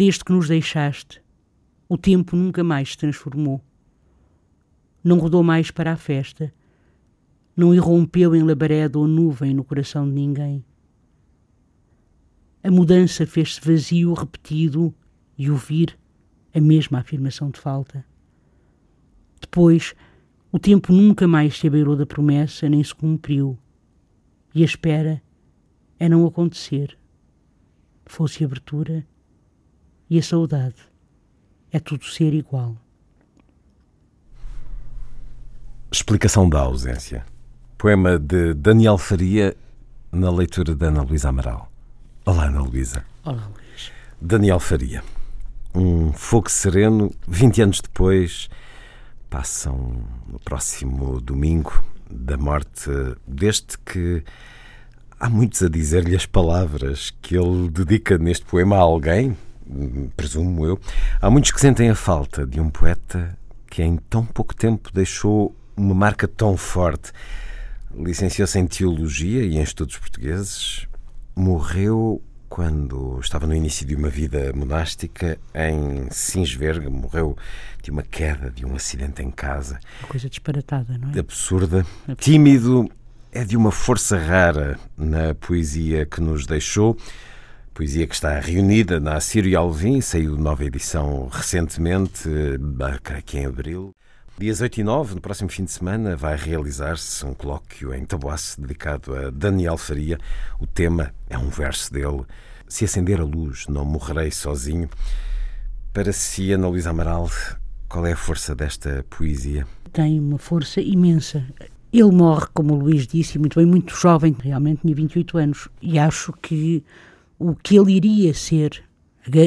Desde que nos deixaste, o tempo nunca mais se transformou. Não rodou mais para a festa, não irrompeu em labareda ou nuvem no coração de ninguém. A mudança fez-se vazio, repetido, e ouvir a mesma afirmação de falta. Depois, o tempo nunca mais se abeirou da promessa, nem se cumpriu. E a espera é não acontecer. Fosse abertura e a saudade é tudo ser igual. Explicação da ausência. Poema de Daniel Faria na leitura de Ana Luísa Amaral. Olá, Ana Luísa. Olá, Luís. Daniel Faria. Um fogo sereno, 20 anos depois, passam no próximo domingo da morte deste que há muitos a dizer-lhe as palavras que ele dedica neste poema a alguém, presumo eu. Há muitos que sentem a falta de um poeta que em tão pouco tempo deixou uma marca tão forte. Licenciou-se em Teologia e em Estudos Portugueses. Morreu quando estava no início de uma vida monástica em Sinsberg. Morreu de uma queda, de um acidente em casa. Uma coisa disparatada, não é? Absurda. Tímido, é de uma força rara na poesia que nos deixou. Poesia que está reunida na Assírio Alvim, saiu nova edição recentemente, creio que em abril. Dias 8 e 9, no próximo fim de semana, vai realizar-se um colóquio em Taboaço dedicado a Daniel Faria. O tema é um verso dele: Se acender a luz, não morrerei sozinho. Para si, Ana Luísa Amaral, qual é a força desta poesia? Tem uma força imensa. Ele morre, como o Luís disse, muito bem, muito jovem, realmente tinha 28 anos, e acho que o que ele iria ser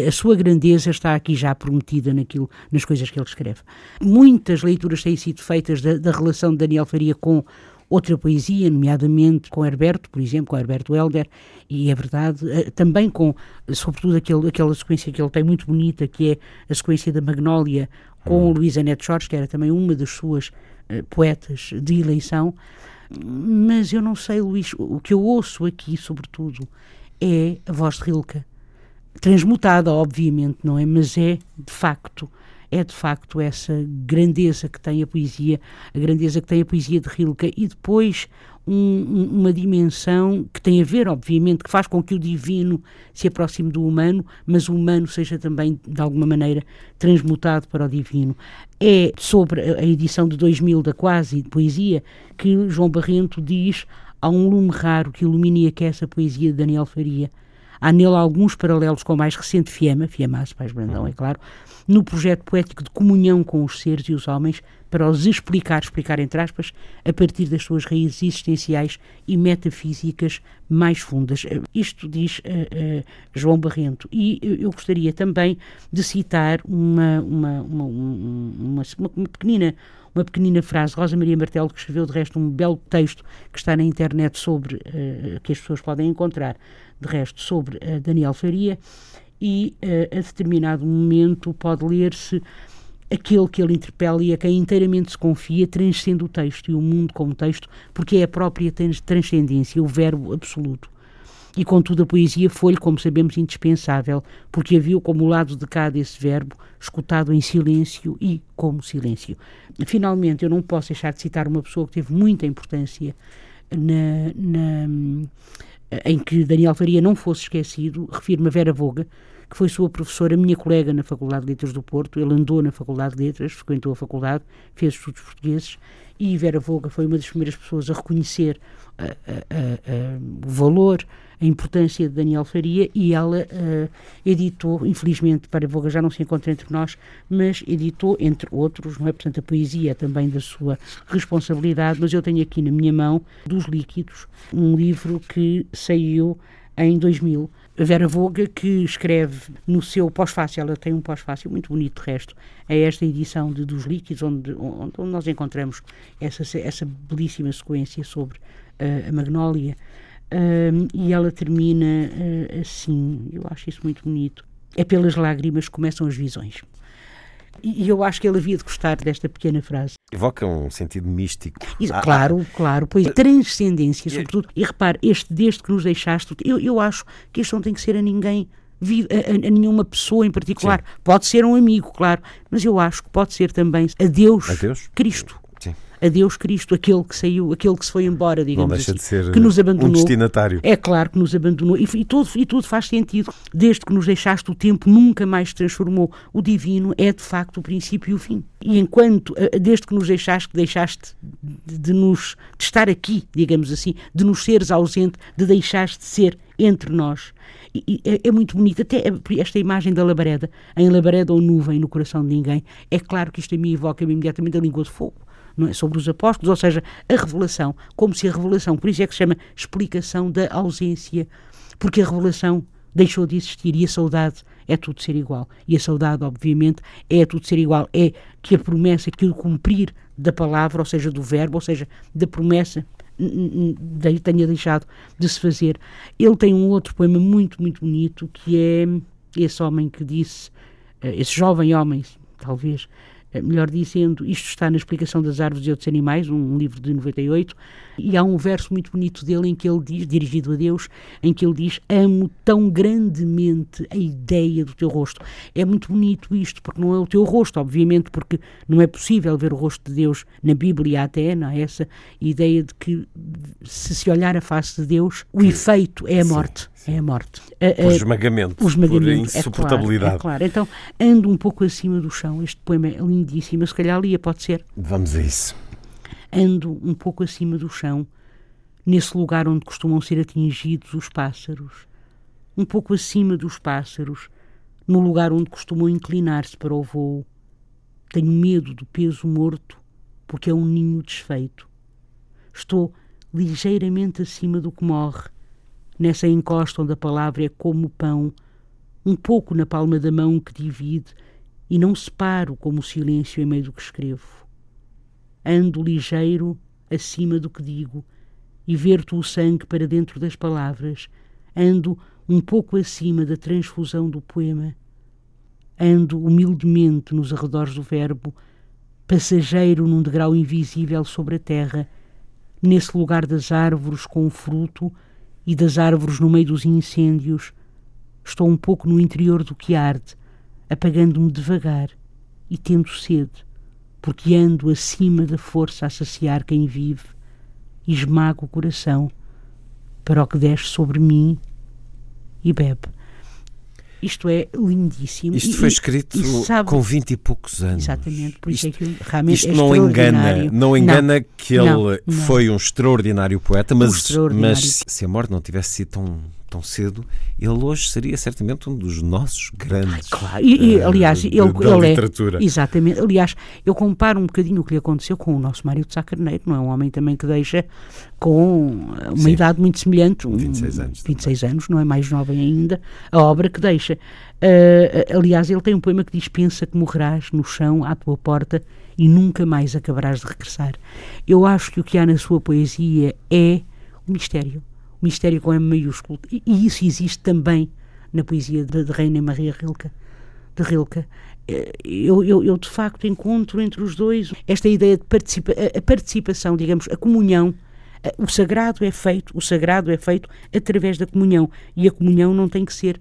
a sua grandeza está aqui já prometida naquilo, nas coisas que ele escreve. Muitas leituras têm sido feitas da, da relação de Daniel Faria com outra poesia, nomeadamente com Herberto, por exemplo, com Herberto Helder, e é verdade, eh, também com, sobretudo, aquele, aquela sequência que ele tem muito bonita, que é a sequência da Magnólia com hum. Luísa Neto Jorge, que era também uma das suas uh, poetas de eleição. Mas eu não sei, Luís, o que eu ouço aqui, sobretudo, é a voz de Rilke transmutada, obviamente, não é? Mas é, de facto, é de facto essa grandeza que tem a poesia, a grandeza que tem a poesia de Rilke e depois um, uma dimensão que tem a ver, obviamente, que faz com que o divino se aproxime do humano, mas o humano seja também, de alguma maneira, transmutado para o divino. É sobre a edição de 2000 da Quase Poesia que João Barrento diz há um lume raro que ilumina e aquece a poesia de Daniel Faria. Há nele alguns paralelos com o mais recente Fiema, Fiemaço, Pais Brandão, é claro, no projeto poético de comunhão com os seres e os homens, para os explicar, explicar entre aspas, a partir das suas raízes existenciais e metafísicas mais fundas. Isto diz uh, uh, João Barrento. E eu gostaria também de citar uma, uma, uma, uma, uma pequenina uma pequenina frase. Rosa Maria Martelo, que escreveu de resto um belo texto que está na internet sobre, uh, que as pessoas podem encontrar, de resto, sobre uh, Daniel Faria, e uh, a determinado momento pode ler-se aquele que ele interpela e a quem inteiramente se confia transcende o texto e o mundo como texto, porque é a própria transcendência, o verbo absoluto. E contudo a poesia foi-lhe, como sabemos, indispensável, porque a viu como lado de cá desse verbo, escutado em silêncio e como silêncio. Finalmente, eu não posso deixar de citar uma pessoa que teve muita importância na, na em que Daniel Faria não fosse esquecido, refiro-me a Vera Voga, que foi sua professora, minha colega na Faculdade de Letras do Porto. Ele andou na Faculdade de Letras, frequentou a faculdade, fez estudos portugueses e Vera Voga foi uma das primeiras pessoas a reconhecer o valor, a importância de Daniel Faria e ela editou, infelizmente Vera Voga já não se encontra entre nós, mas editou, entre outros, não é? Portanto, a poesia é também da sua responsabilidade, mas eu tenho aqui na minha mão, dos líquidos, um livro que saiu em 2000 Vera Voga, que escreve no seu pós-fácil, ela tem um pós-fácil muito bonito, de resto, é esta edição de, dos líquidos, onde, onde, nós encontramos essa, essa belíssima sequência sobre uh, a Magnólia. E ela termina uh, assim, eu acho isso muito bonito. É pelas lágrimas que começam as visões. E eu acho que ele havia de gostar desta pequena frase. Evoca um sentido místico. Isso, ah, claro, ah, claro, pois transcendência, sobretudo. E repare, este desde que nos deixaste, eu, eu acho que isto não tem que ser a ninguém a, a, a, nenhuma pessoa em particular. Sim. Pode ser um amigo, claro, mas eu acho que pode ser também a Deus, a Deus? Cristo a Deus Cristo, aquele que saiu, aquele que se foi embora, digamos Não deixa assim, de ser que nos abandonou. um destinatário. É claro que nos abandonou e, e, tudo, e tudo faz sentido. Desde que nos deixaste, o tempo nunca mais se transformou. O divino é de facto o princípio e o fim. E enquanto, eh, desde que nos deixaste, deixaste de, de nos de estar aqui, digamos assim, de nos seres ausente, de deixaste de ser entre nós. E, é, é, muito bonito, até esta imagem da labareda, em labareda ou nuvem no coração de ninguém, é claro que isto a mim evoca imediatamente a língua de fogo é? sobre os apóstolos, ou seja, a revelação, como se a revelação, por isso é que se chama explicação da ausência, porque a revelação deixou de existir e a saudade é tudo ser igual. E a saudade, obviamente, é tudo ser igual. É que a promessa, que o cumprir da palavra, ou seja, do verbo, ou seja, da promessa, tenha deixado de se fazer. Ele tem um outro poema muito, muito bonito, que é esse homem que disse, eh, esse jovem homem, talvez, melhor dizendo, isto está na Explicação das Árvores e Outros Animais, um livro de 98, e há um verso muito bonito dele em que ele diz, dirigido a Deus, em que ele diz: Amo tão grandemente a ideia do teu rosto. É muito bonito isto, porque não é o teu rosto, obviamente, porque não é possível ver o rosto de Deus na Bíblia até, não é essa ideia de que se se olhar a face de Deus, o efeito é a morte. Sim. É a morte. Por esmagamento, por, esmagamento, por insuportabilidade. É claro, é claro. Então, ando um pouco acima do chão. Este poema é lindíssimo. Se calhar lia, pode ser. Vamos a isso. Ando um pouco acima do chão, nesse lugar onde costumam ser atingidos os pássaros. Um pouco acima dos pássaros, no lugar onde costumam inclinar-se para o voo. Tenho medo do peso morto, porque é um ninho desfeito. Estou ligeiramente acima do que morre nessa encosta onde a palavra é como o pão, um pouco na palma da mão que divide, e não separo como o silêncio em meio do que escrevo. Ando ligeiro acima do que digo, e verto o sangue para dentro das palavras, ando um pouco acima da transfusão do poema, ando humildemente nos arredores do verbo, passageiro num degrau invisível sobre a terra, nesse lugar das árvores com o fruto, e das árvores no meio dos incêndios, estou um pouco no interior do que arde, apagando-me devagar e tendo sede, porque ando acima da força a saciar quem vive e esmago o coração para o que desce sobre mim e bebe. Isto é lindíssimo. Isto foi escrito e, sabe, com vinte e poucos anos. Exatamente, por isso isto, é que realmente isto é não engana, não engana não, que ele não, não. foi um extraordinário poeta, mas, um extraordinário. mas se a morte não tivesse sido tão tão cedo, ele hoje seria certamente um dos nossos grandes. Claro, e, e eh, aliás, uh, ele, ele é literatura. É, exatamente. Aliás, eu comparo um bocadinho o que lhe aconteceu com o nosso Mário de Sá Carneiro, não é? Um homem também que deixa com uma Sim. idade muito semelhante, um, 26 anos. 26 também. anos, não é mais jovem ainda, a obra que deixa. Uh, aliás, ele tem um poema que diz: Pensa que morrerás no chão à tua porta e nunca mais acabarás de regressar. Eu acho que o que há na sua poesia é o mistério mistério com M maiúsculo. E, e isso existe também na poesia de, de Reina Maria Rilke. De Rilke. Eh, eu, eu, eu, de facto encontro entre os dois esta ideia de participa a participação, digamos, a comunhão. Eh, o sagrado é feito, o sagrado é feito através da comunhão e a comunhão não tem que ser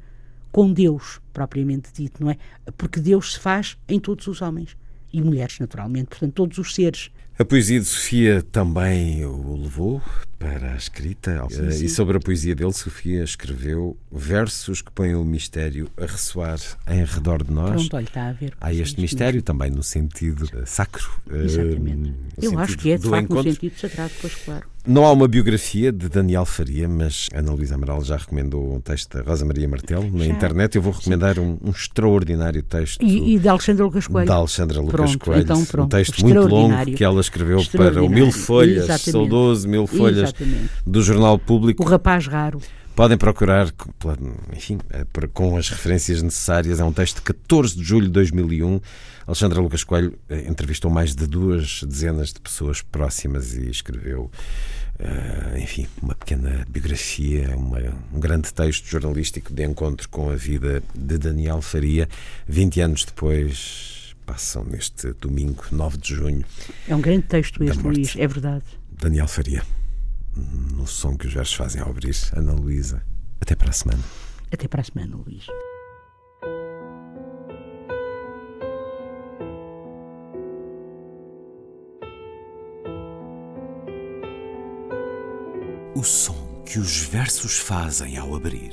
com Deus propriamente dito, não é? Porque Deus se faz em todos os homens e mulheres, naturalmente, portanto, todos os seres A poesia de Sofia também o levou para a escrita. Sim, sim. E sobre a poesia dele, Sofia escreveu versos que põem o mistério a ressoar em redor de nós. Pronto, olha, está a ver. Há este mistério também no sentido eh, sacro. Exatamente. no Eu acho que é, de facto, encontro. no sentido sagrado, pois claro. Não há uma biografia de Daniel Faria, mas Ana Luísa Amaral já recomendou um texto da Rosa Maria Martelo na Já. internet. Eu vou recomendar um, um extraordinário texto E, e de Alexandre Lucas Coelho. da Alexandra Lucas Pronto, Coelho. então um pronto. texto muito longo que ela escreveu para o. Mil Folhas, Exatamente. saudoso Mil Folhas Exatamente. do Jornal Público. O rapaz raro. Podem procurar, enfim, para- com as referências necessárias. É um texto de 14 de julho de 2001. Alexandra Lucas Coelho eh, entrevistou mais de duas dezenas de pessoas próximas e escreveu, eh, enfim, uma pequena biografia, uma- um grande texto jornalístico de encontro com a vida de Daniel Faria. 20 anos depois, passam neste domingo, 9 de junho, É um grande texto este. Luís, é verdade. Daniel Faria. No som que os versos fazem ao abrir, Ana Luísa. Até para a semana. Até para a semana, Luís. O som que os versos fazem ao abrir.